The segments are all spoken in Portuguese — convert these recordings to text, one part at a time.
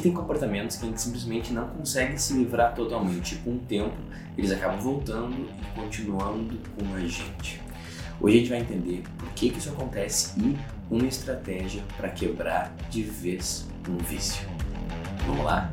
tem comportamentos que a gente simplesmente não consegue se livrar totalmente. Com o tempo, eles acabam voltando e continuando com a gente. Hoje a gente vai entender por que, que isso acontece e uma estratégia para quebrar de vez um vício. Vamos lá?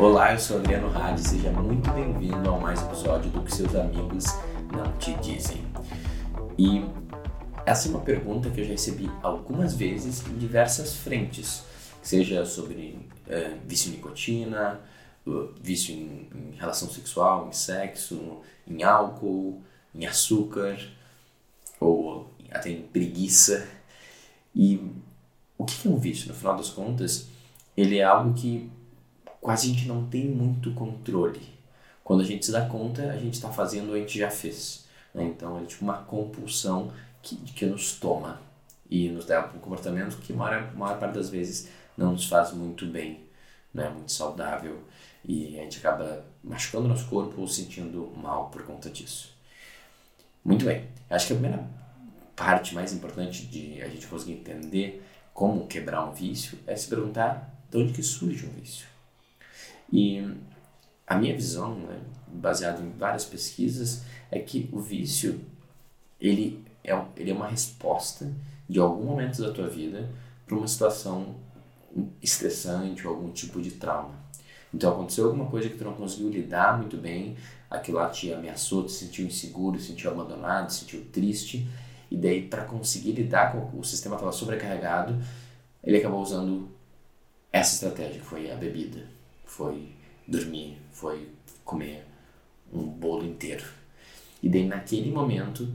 Olá, eu sou Adriano Hadi, seja muito bem-vindo ao mais episódio do que seus amigos não te dizem. E essa é uma pergunta que eu já recebi algumas vezes em diversas frentes, seja sobre é, vício em nicotina, vício em, em, relação sexual, em sexo, em álcool, em açúcar, ou até em preguiça. E o que é um vício? No final das contas, ele é algo que quase a gente não tem muito controle. Quando a gente se dá conta, a gente está fazendo, a gente já fez. Né? Então é tipo uma compulsão que, que nos toma e nos leva um comportamento que, maior, maior parte das vezes, não nos faz muito bem, não é muito saudável e a gente acaba machucando nosso corpo ou sentindo mal por conta disso. Muito bem, acho que a primeira parte mais importante de a gente conseguir entender como quebrar um vício é se perguntar de onde que surge um vício. E a minha visão, né, baseada em várias pesquisas, é que o vício ele é, ele é uma resposta de algum momento da tua vida para uma situação estressante ou algum tipo de trauma. Então aconteceu alguma coisa que tu não conseguiu lidar muito bem, aquilo lá te ameaçou, te sentiu inseguro, te sentiu abandonado, te sentiu triste, e daí para conseguir lidar com o sistema estava sobrecarregado, ele acabou usando essa estratégia, que foi a bebida foi dormir, foi comer um bolo inteiro. E daí naquele momento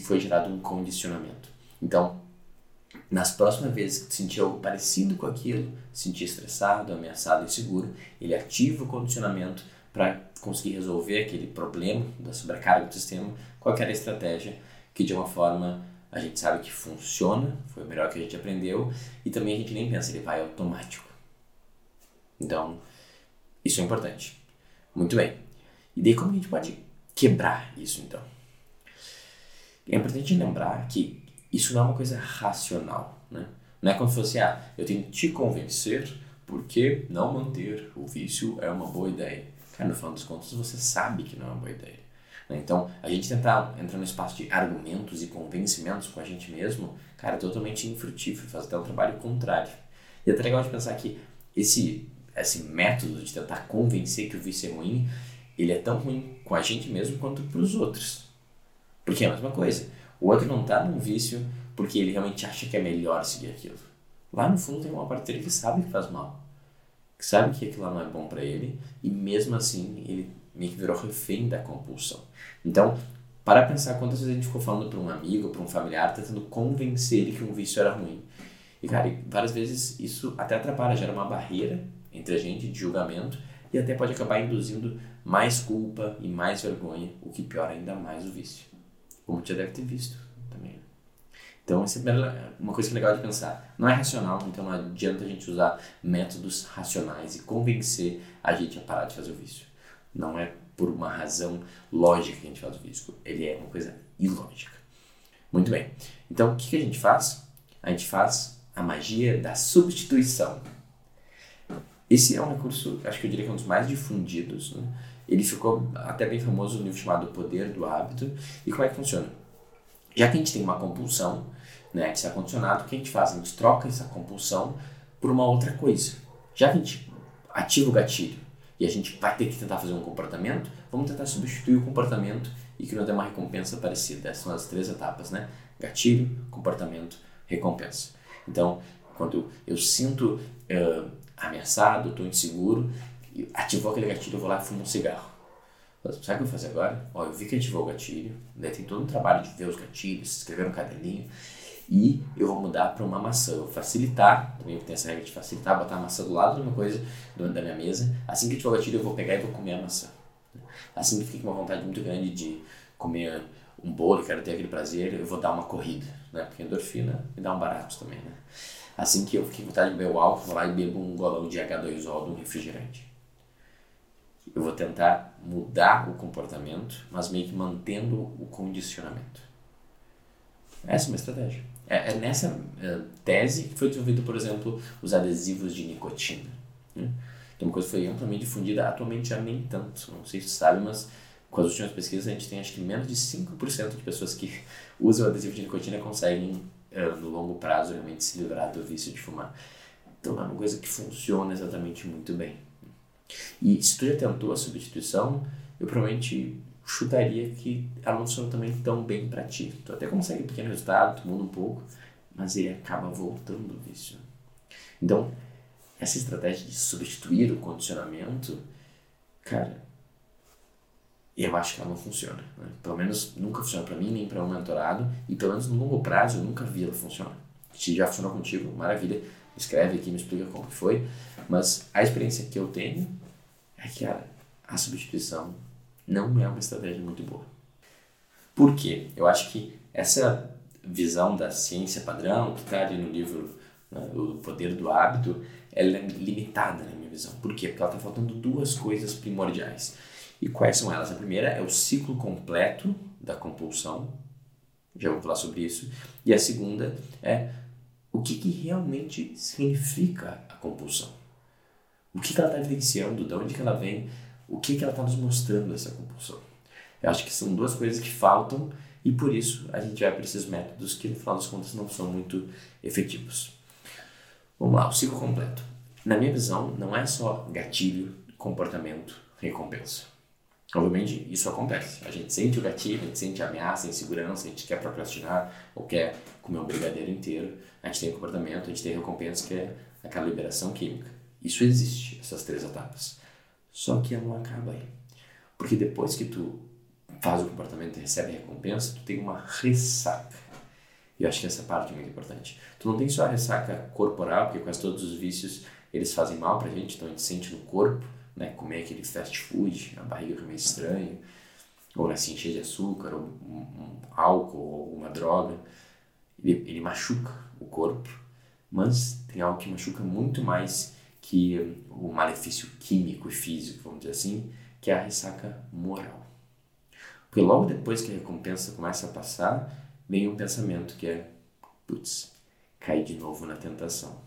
foi gerado um condicionamento. Então, nas próximas vezes que sentir algo parecido com aquilo, sentir estressado, ameaçado, inseguro, ele ativa o condicionamento para conseguir resolver aquele problema da sobrecarga do sistema com aquela estratégia que de uma forma a gente sabe que funciona, foi o melhor que a gente aprendeu e também a gente nem pensa, ele vai automático. Então, isso é importante. Muito bem. E daí como a gente pode quebrar isso então? É importante lembrar que isso não é uma coisa racional, né? Não é como se fosse, ah, eu tenho que te convencer porque não manter o vício é uma boa ideia. Cara, no final dos contos, você sabe que não é uma boa ideia. Né? Então, a gente tentar entrar no espaço de argumentos e convencimentos com a gente mesmo, cara, é totalmente infrutífero, faz até um trabalho contrário. E é até legal de pensar que esse esse método de tentar convencer que o vício é ruim, ele é tão ruim com a gente mesmo quanto para os outros. Porque é a mesma coisa. O outro não está num vício porque ele realmente acha que é melhor seguir aquilo. Lá no fundo tem uma parte dele que sabe que faz mal. Que sabe que aquilo lá não é bom para ele e mesmo assim ele meio que virou refém da compulsão. Então, para pensar quantas vezes a gente ficou falando para um amigo, para um familiar, tentando convencer ele que um vício era ruim. E cara, várias vezes isso até atrapalha, gera uma barreira entre a gente de julgamento e até pode acabar induzindo mais culpa e mais vergonha, o que piora ainda mais o vício. Como já deve ter visto também. Então, essa é uma coisa que é legal de pensar. Não é racional, então não adianta a gente usar métodos racionais e convencer a gente a parar de fazer o vício. Não é por uma razão lógica que a gente faz o vício. Ele é uma coisa ilógica. Muito bem. Então, o que a gente faz? A gente faz a magia da substituição. Esse é um recurso, acho que eu diria que é um dos mais difundidos. Né? Ele ficou até bem famoso no livro chamado Poder do Hábito. E como é que funciona? Já que a gente tem uma compulsão, né, que está condicionado, o que a gente faz? A gente troca essa compulsão por uma outra coisa. Já que a gente ativa o gatilho e a gente vai ter que tentar fazer um comportamento, vamos tentar substituir o comportamento e que nos dê uma recompensa parecida. Essas são as três etapas, né? Gatilho, comportamento, recompensa. Então, quando eu sinto uh, ameaçado, estou inseguro, ativou aquele gatilho, eu vou lá e fumo um cigarro. Sabe o que eu vou fazer agora? Ó, eu vi que ativou o gatilho, né? tem todo um trabalho de ver os gatilhos, escrever no caderninho, e eu vou mudar para uma maçã. Eu vou facilitar, também tem essa regra de facilitar, botar a maçã do lado de uma coisa, da minha mesa. Assim que ativar o gatilho, eu vou pegar e vou comer a maçã. Assim que fiquei com uma vontade muito grande de comer um bolo, quero ter aquele prazer, eu vou dar uma corrida, né? Porque endorfina me dá um barato também, né? Assim que eu fiquei com vontade de beber o álcool, vou lá e bebo um golão de H2O de um refrigerante. Eu vou tentar mudar o comportamento, mas meio que mantendo o condicionamento. Essa é uma estratégia. É, é nessa uh, tese que foi desenvolvido, por exemplo, os adesivos de nicotina. Né? Que é uma coisa que foi amplamente difundida, atualmente já nem tanto. Não sei se sabe, mas com as últimas pesquisas a gente tem acho que menos de 5% de pessoas que usam adesivo de nicotina conseguem, no longo prazo, realmente se livrar do vício de fumar. Então é uma coisa que funciona exatamente muito bem. E se tu já tentou a substituição, eu provavelmente chutaria que ela não funciona também tão bem para ti. Tu até consegue um pequeno resultado, tu muda um pouco, mas ele acaba voltando o vício. Então, essa estratégia de substituir o condicionamento, cara, eu acho que ela não funciona. Né? Pelo menos nunca funciona para mim, nem para um mentorado, e pelo menos no longo prazo eu nunca vi ela funcionar. Se já funcionou contigo, maravilha escreve aqui, me explica como foi. Mas a experiência que eu tenho é que a, a substituição não é uma estratégia muito boa. Por quê? Eu acho que essa visão da ciência padrão, que está ali no livro né, O Poder do Hábito, ela é limitada na minha visão. Por quê? Porque ela está faltando duas coisas primordiais. E quais são elas? A primeira é o ciclo completo da compulsão, já vou falar sobre isso. E a segunda é o que, que realmente significa a compulsão. O que, que ela está evidenciando, de onde que ela vem, o que, que ela está nos mostrando essa compulsão. Eu acho que são duas coisas que faltam e por isso a gente vai para esses métodos que no final das contas não são muito efetivos. Vamos lá, o ciclo completo. Na minha visão, não é só gatilho, comportamento, recompensa. Obviamente, isso acontece. A gente sente o gatilho, a gente sente a ameaça, a insegurança, a gente quer procrastinar ou quer comer um brigadeiro inteiro. A gente tem o comportamento, a gente tem a recompensa, que é aquela liberação química. Isso existe, essas três etapas. Só que ela não acaba aí. Porque depois que tu faz o comportamento e recebe a recompensa, tu tem uma ressaca. E eu acho que essa parte é muito importante. Tu não tem só a ressaca corporal, porque quase todos os vícios eles fazem mal pra gente, então a gente sente no corpo né, comer aquele fast food, a barriga fica meio estranha, ou né, se encher de açúcar, ou um, um álcool, ou uma droga, ele, ele machuca o corpo, mas tem algo que machuca muito mais que o malefício químico e físico, vamos dizer assim, que é a ressaca moral. Porque logo depois que a recompensa começa a passar, vem um pensamento que é, putz, cair de novo na tentação.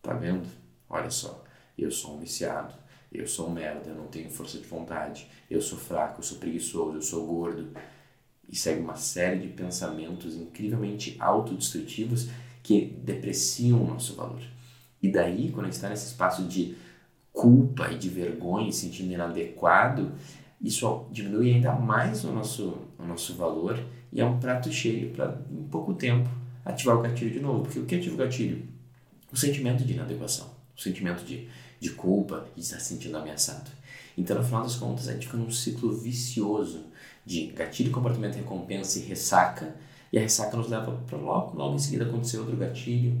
Tá vendo? Olha só, eu sou um viciado, eu sou um merda, eu não tenho força de vontade, eu sou fraco, eu sou preguiçoso, eu sou gordo. E segue uma série de pensamentos incrivelmente autodestrutivos que depreciam o nosso valor. E daí, quando a gente está nesse espaço de culpa e de vergonha, se sentindo inadequado, isso diminui ainda mais o nosso, o nosso valor e é um prato cheio para, em pouco tempo, ativar o gatilho de novo. Porque o que ativa o gatilho? O sentimento de inadequação, o sentimento de de culpa de estar se sentindo ameaçado. Então, no final das contas, a gente fica num ciclo vicioso de gatilho, comportamento, recompensa e ressaca, e a ressaca nos leva para logo, logo em seguida acontecer outro gatilho,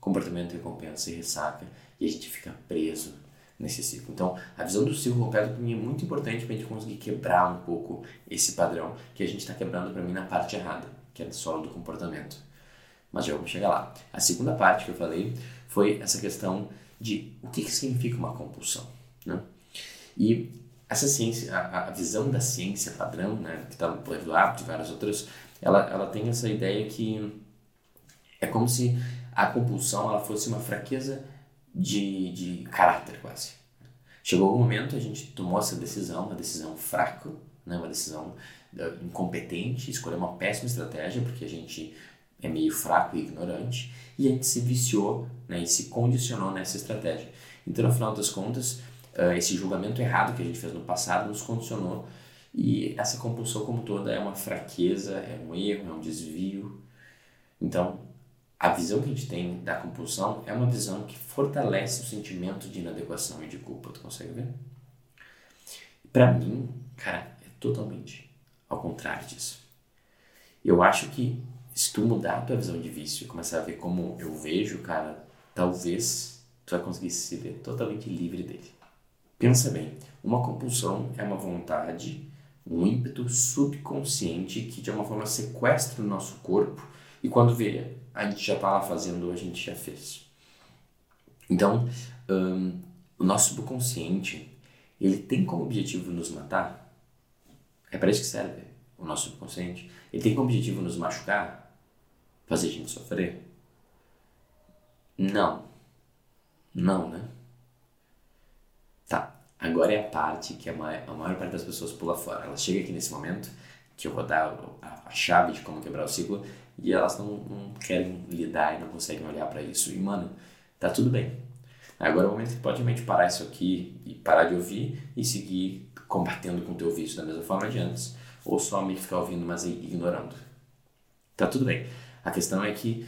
comportamento, recompensa e ressaca, e a gente fica preso nesse ciclo. Então, a visão do ciclo completo para mim é muito importante para a gente conseguir quebrar um pouco esse padrão que a gente está quebrando para mim na parte errada, que é do solo do comportamento. Mas já vamos chegar lá. A segunda parte que eu falei foi essa questão de o que, que significa uma compulsão. Né? E essa ciência, a, a visão da ciência padrão, né, que está no do Hábito e várias outras, ela, ela tem essa ideia que é como se a compulsão ela fosse uma fraqueza de, de caráter quase. Chegou algum momento, a gente tomou essa decisão, uma decisão fraca, né, uma decisão uh, incompetente, escolheu uma péssima estratégia, porque a gente é meio fraco e ignorante, e a gente se viciou né, e se condicionou nessa estratégia. Então, no final das contas, uh, esse julgamento errado que a gente fez no passado nos condicionou e essa compulsão como toda é uma fraqueza, é um erro, é um desvio. Então, a visão que a gente tem da compulsão é uma visão que fortalece o sentimento de inadequação e de culpa. Tu consegue ver? Para mim, cara, é totalmente ao contrário disso. Eu acho que se tu mudar a tua visão de vício e começar a ver como eu vejo, cara, talvez tu vai conseguir se ver totalmente livre dele. Pensa bem, uma compulsão é uma vontade, um ímpeto subconsciente que de alguma forma sequestra o nosso corpo e quando vê, a gente já está lá fazendo, a gente já fez. Então, um, o nosso subconsciente, ele tem como objetivo nos matar? É para isso que serve o nosso subconsciente. Ele tem como objetivo nos machucar? Fazer gente sofrer? Não. Não, né? Tá. Agora é a parte que a maior, a maior parte das pessoas pula fora. Ela chega aqui nesse momento que eu vou dar a, a chave de como quebrar o ciclo e elas não, não querem lidar e não conseguem olhar para isso. E, mano, tá tudo bem. Agora é o momento que pode realmente parar isso aqui e parar de ouvir e seguir combatendo com o teu vício da mesma forma de antes, ou só me ficar ouvindo, mas ignorando. Tá tudo bem. A questão é que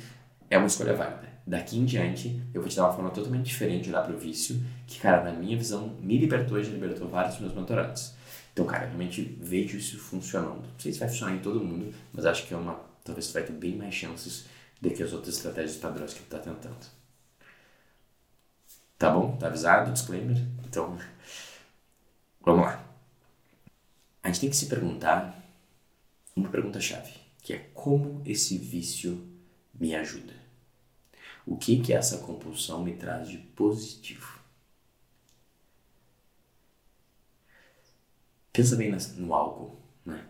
é uma escolha válida. Daqui em diante, eu vou te dar uma forma totalmente diferente de olhar para o vício, que, cara, na minha visão, me libertou e já libertou vários dos meus mentorados. Então, cara, eu realmente vejo isso funcionando. Não sei se vai funcionar em todo mundo, mas acho que é uma. Talvez tu vai ter bem mais chances do que as outras estratégias padrões que tu tá tentando. Tá bom? Tá avisado? Disclaimer? Então, vamos lá. A gente tem que se perguntar uma pergunta-chave, que é como esse vício me ajuda? O que que essa compulsão me traz de positivo? Pensa bem no álcool, né?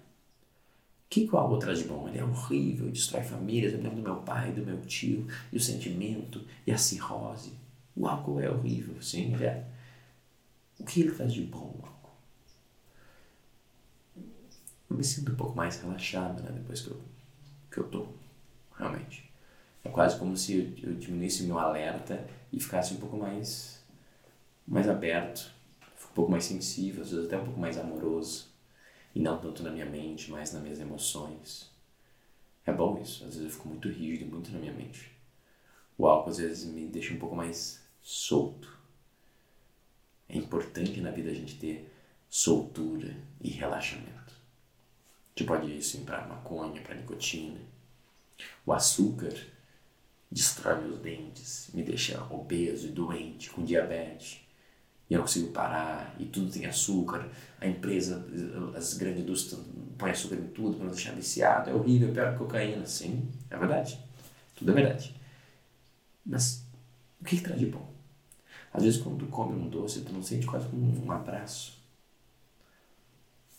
O que, que o álcool traz de bom? Ele é horrível, destrói famílias. Eu lembro do meu pai, do meu tio, e o sentimento, e a cirrose. O álcool é horrível, sim, é. O que ele faz de bom? Eu me sinto um pouco mais relaxado, né, depois que eu, que eu tô, realmente. É quase como se eu, eu diminuísse meu alerta e ficasse um pouco mais, mais aberto, um pouco mais sensível, às vezes até um pouco mais amoroso. E não tanto na minha mente, mas nas minhas emoções. É bom isso, às vezes eu fico muito rígido, muito na minha mente. O álcool às vezes me deixa um pouco mais solto. É importante na vida a gente ter soltura e relaxamento. Gente pode assim para maconha, para nicotina. O açúcar destrói meus dentes, me deixa obeso e doente, com diabetes. E eu não consigo parar, e tudo tem açúcar. A empresa, as grandes indústrias põem açúcar em tudo para não deixar viciado. É horrível, é pior que cocaína. Sim, é verdade. Tudo é verdade. Mas o que, que traz de bom? Às vezes, quando tu come um doce, tu não sente quase como um abraço.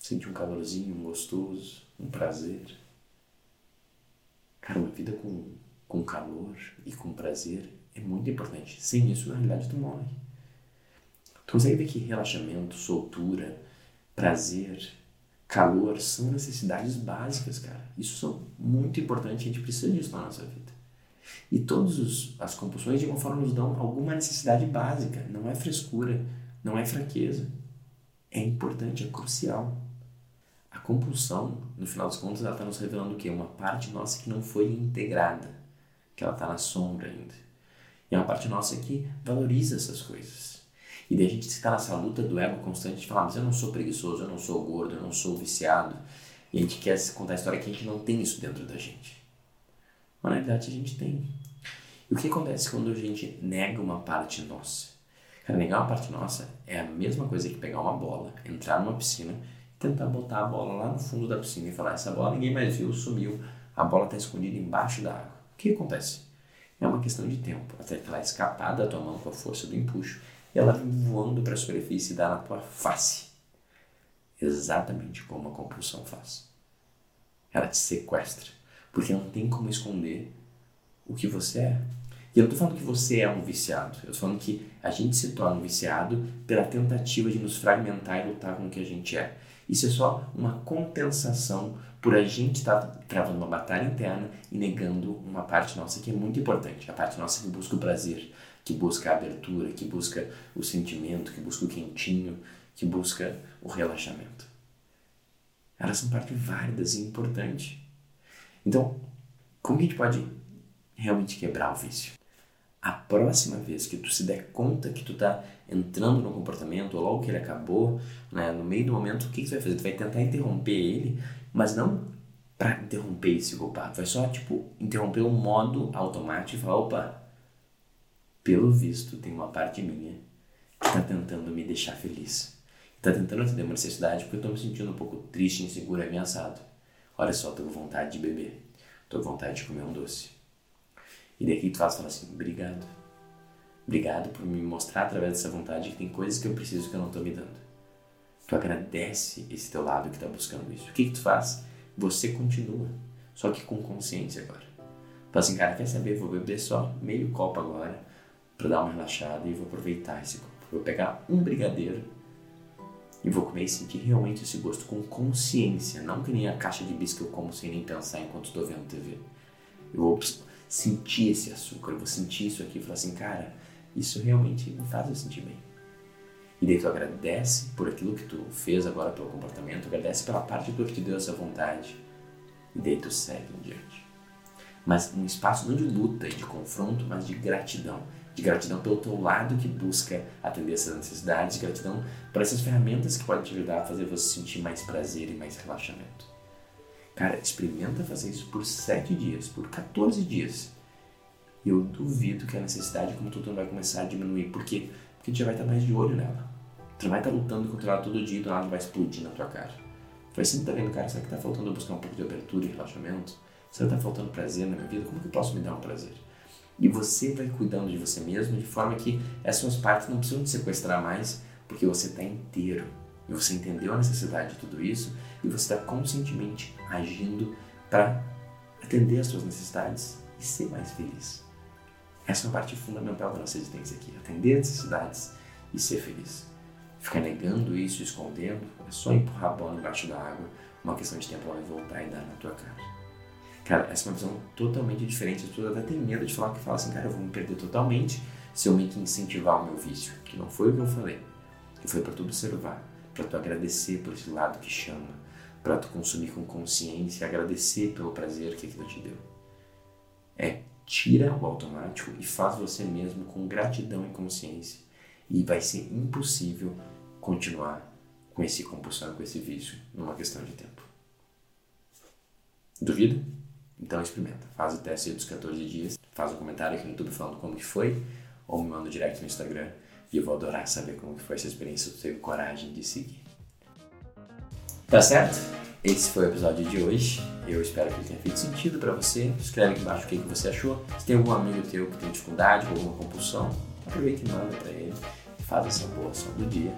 Sente um calorzinho, um gostoso, um prazer. Cara, uma vida com, com calor e com prazer é muito importante. Sem isso, na realidade, tu morre. Tu consegue ver que relaxamento, soltura, prazer, calor são necessidades básicas, cara. Isso são muito importantes, a gente precisa disso na nossa vida. E todas as compulsões, de alguma forma, nos dão alguma necessidade básica. Não é frescura, não é fraqueza. É importante, é crucial. A compulsão, no final das contas, ela está nos revelando o quê? Uma parte nossa que não foi integrada, que ela está na sombra ainda. E é uma parte nossa que valoriza essas coisas. E daí a gente está nessa luta do ego constante de falar, mas eu não sou preguiçoso, eu não sou gordo, eu não sou viciado. E a gente quer contar a história que a gente não tem isso dentro da gente. Mas na verdade a gente tem. E o que acontece quando a gente nega uma parte nossa? Cara, negar uma parte nossa é a mesma coisa que pegar uma bola, entrar numa piscina tentar botar a bola lá no fundo da piscina e falar: essa bola ninguém mais viu, sumiu, a bola está escondida embaixo da água. O que acontece? É uma questão de tempo, até que ela escapar da tua mão com a força do empuxo e ela vem voando para a superfície e dá na tua face. Exatamente como a compulsão faz. Ela te sequestra porque não tem como esconder o que você é. E eu não estou falando que você é um viciado, eu estou falando que a gente se torna um viciado pela tentativa de nos fragmentar e lutar com o que a gente é. Isso é só uma compensação por a gente estar tá travando uma batalha interna e negando uma parte nossa que é muito importante, a parte nossa que busca o prazer, que busca a abertura, que busca o sentimento, que busca o quentinho, que busca o relaxamento. Elas são parte válidas e importante. Então, como a gente pode realmente quebrar o vício? A próxima vez que tu se der conta que tu tá entrando no comportamento, ou logo que ele acabou, né, no meio do momento, o que, que tu vai fazer? Tu vai tentar interromper ele, mas não para interromper esse culpado. Vai só, tipo, interromper o modo automático e falar, opa, pelo visto tem uma parte minha que tá tentando me deixar feliz. Tá tentando atender uma necessidade porque eu tô me sentindo um pouco triste, inseguro, ameaçado. Olha só, tô com vontade de beber. Tô com vontade de comer um doce. E daqui tu faz fala assim, obrigado. Obrigado por me mostrar através dessa vontade que tem coisas que eu preciso que eu não tô me dando. Tu agradece esse teu lado que está buscando isso. O que, que tu faz? Você continua, só que com consciência agora. Fala assim, cara, quer saber? Vou beber só meio copo agora para dar uma relaxada e vou aproveitar esse copo. Vou pegar um brigadeiro e vou comer e sentir realmente esse gosto com consciência, não que nem a caixa de bis que eu como sem nem pensar enquanto estou vendo TV. Eu vou sentir esse açúcar, eu vou sentir isso aqui e falar assim, cara, isso realmente me faz eu sentir bem. E daí tu agradece por aquilo que tu fez agora pelo comportamento, agradece pela parte tua que te deu essa vontade. E daí tu segue em diante. Mas um espaço não de luta e de confronto, mas de gratidão. De gratidão pelo teu lado que busca atender essas necessidades, de gratidão por essas ferramentas que podem te ajudar a fazer você sentir mais prazer e mais relaxamento. Cara, experimenta fazer isso por 7 dias, por 14 dias. E eu duvido que a necessidade como tudo vai começar a diminuir. Por quê? Porque tu já vai estar mais de olho nela. Tu vai estar lutando contra ela todo dia e do nada vai explodir na tua cara. Tu vai sempre estar vendo, cara, será que está faltando buscar um pouco de abertura e relaxamento? Será que está faltando prazer na minha vida? Como que eu posso me dar um prazer? E você vai cuidando de você mesmo de forma que essas partes não precisam te sequestrar mais, porque você está inteiro. E você entendeu a necessidade de tudo isso e você está conscientemente agindo para atender as suas necessidades e ser mais feliz. Essa é uma parte fundamental da nossa existência aqui: atender as necessidades e ser feliz. Ficar negando isso, escondendo, é só empurrar a bola embaixo da água, uma questão de tempo ela vai voltar e dar na tua cara. Cara, essa é uma visão totalmente diferente. As pessoas até têm medo de falar que fala assim, cara, eu vou me perder totalmente se eu meio que incentivar o meu vício. Que não foi o que eu falei. Que foi para tu observar, para tu agradecer por esse lado que chama, para tu consumir com consciência, agradecer pelo prazer que aquilo te deu. É tira o automático e faz você mesmo com gratidão e consciência. E vai ser impossível continuar com esse compulsão, com esse vício, numa questão de tempo. Duvida? Então experimenta. Faz o teste dos 14 dias, faz um comentário aqui no YouTube falando como que foi, ou me manda direct no Instagram e eu vou adorar saber como foi essa experiência, se tu teve coragem de seguir. Tá certo? Esse foi o episódio de hoje. Eu espero que ele tenha feito sentido para você. Escreve aqui embaixo o que, que você achou. Se tem algum amigo teu que tem dificuldade ou alguma compulsão, aproveita e manda para ele. Faz essa boa ação do dia.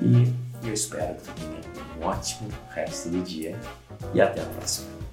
E eu espero que tu tenha um ótimo resto do dia. E até a próxima.